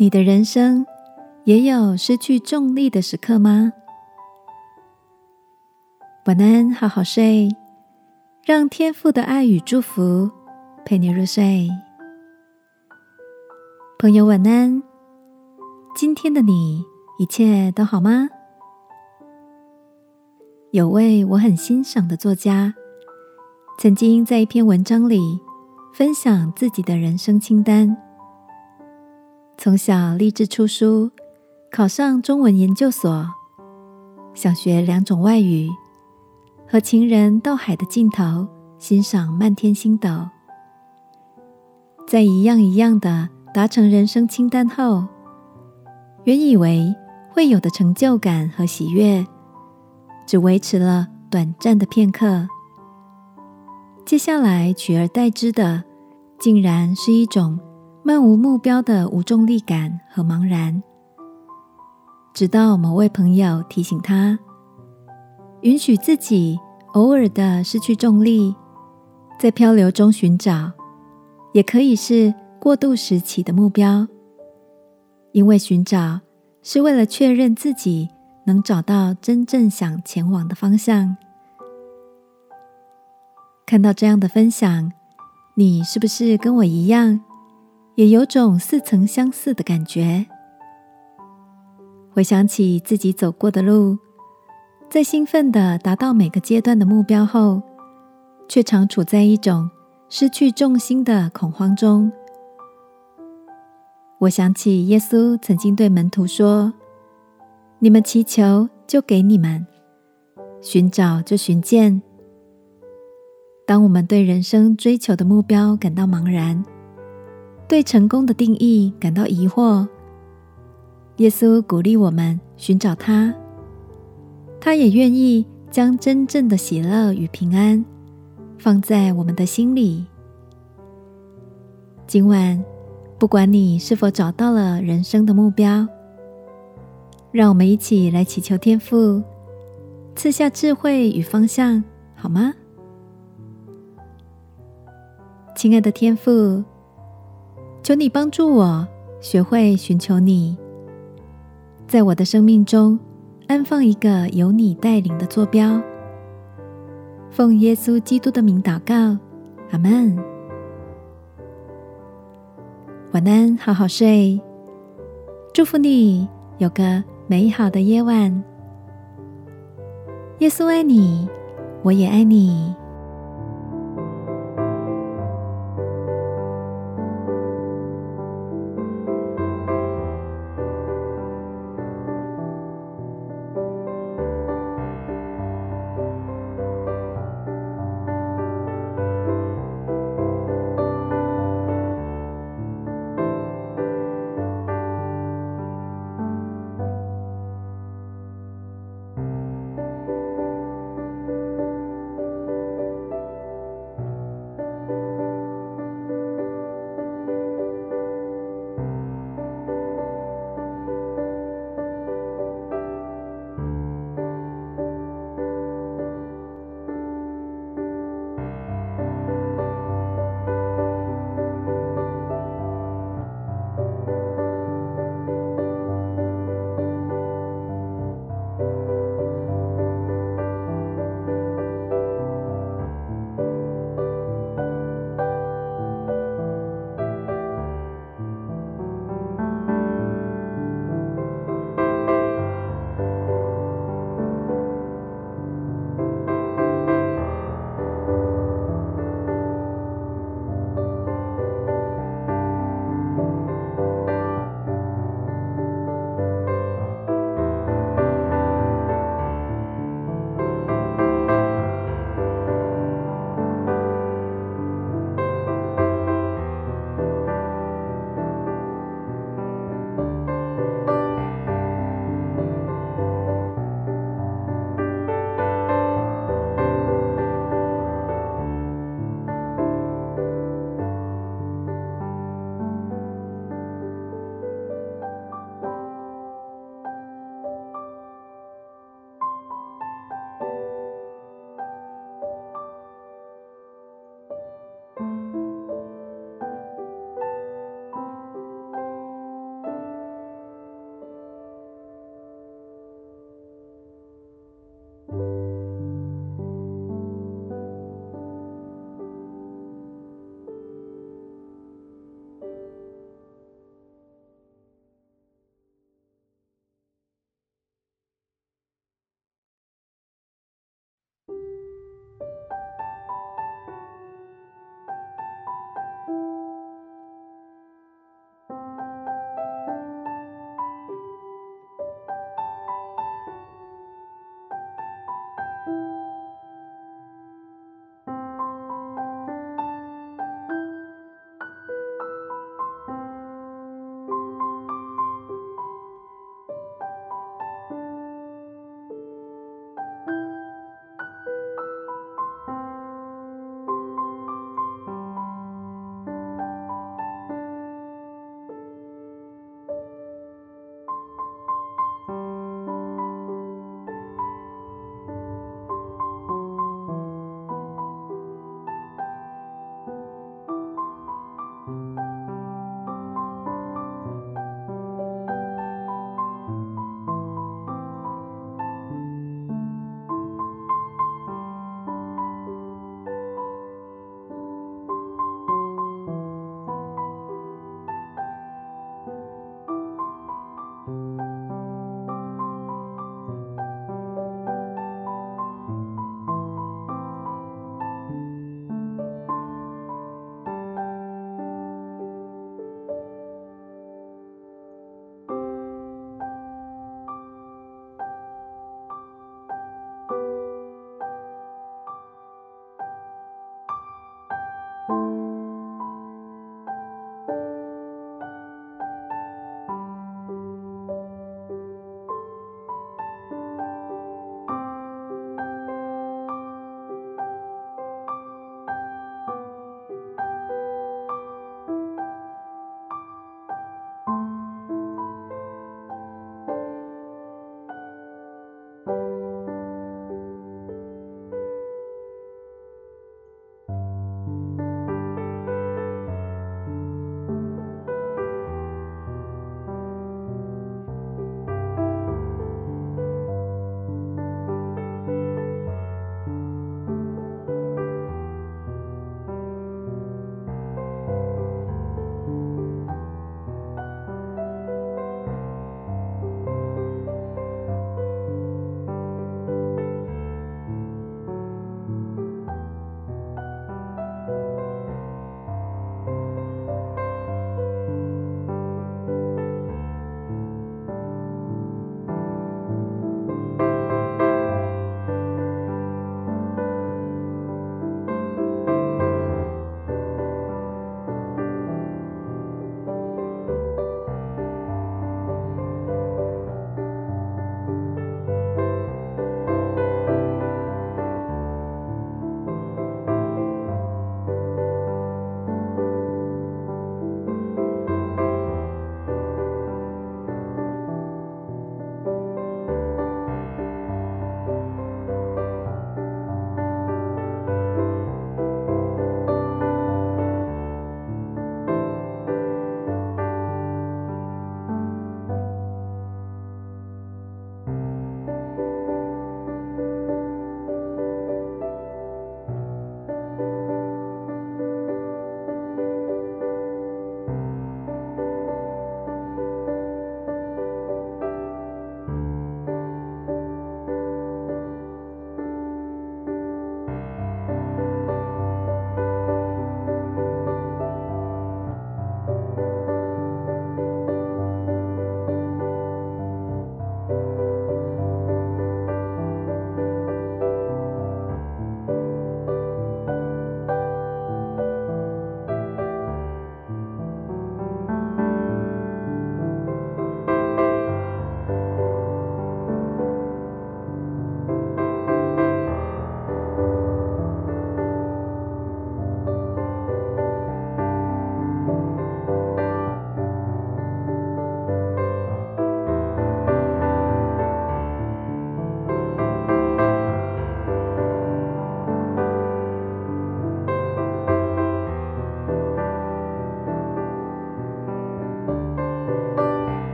你的人生也有失去重力的时刻吗？晚安，好好睡，让天父的爱与祝福陪你入睡。朋友，晚安。今天的你一切都好吗？有位我很欣赏的作家，曾经在一篇文章里分享自己的人生清单。从小立志出书，考上中文研究所，想学两种外语，和情人到海的尽头欣赏漫天星斗。在一样一样的达成人生清单后，原以为会有的成就感和喜悦，只维持了短暂的片刻。接下来取而代之的，竟然是一种。漫无目标的无重力感和茫然，直到某位朋友提醒他，允许自己偶尔的失去重力，在漂流中寻找，也可以是过渡时期的目标。因为寻找是为了确认自己能找到真正想前往的方向。看到这样的分享，你是不是跟我一样？也有种似曾相似的感觉。回想起自己走过的路，在兴奋的达到每个阶段的目标后，却常处在一种失去重心的恐慌中。我想起耶稣曾经对门徒说：“你们祈求，就给你们；寻找，就寻见。”当我们对人生追求的目标感到茫然，对成功的定义感到疑惑，耶稣鼓励我们寻找他，他也愿意将真正的喜乐与平安放在我们的心里。今晚，不管你是否找到了人生的目标，让我们一起来祈求天父赐下智慧与方向，好吗？亲爱的天父。求你帮助我学会寻求你，在我的生命中安放一个由你带领的坐标。奉耶稣基督的名祷告，阿门。晚安，好好睡。祝福你有个美好的夜晚。耶稣爱你，我也爱你。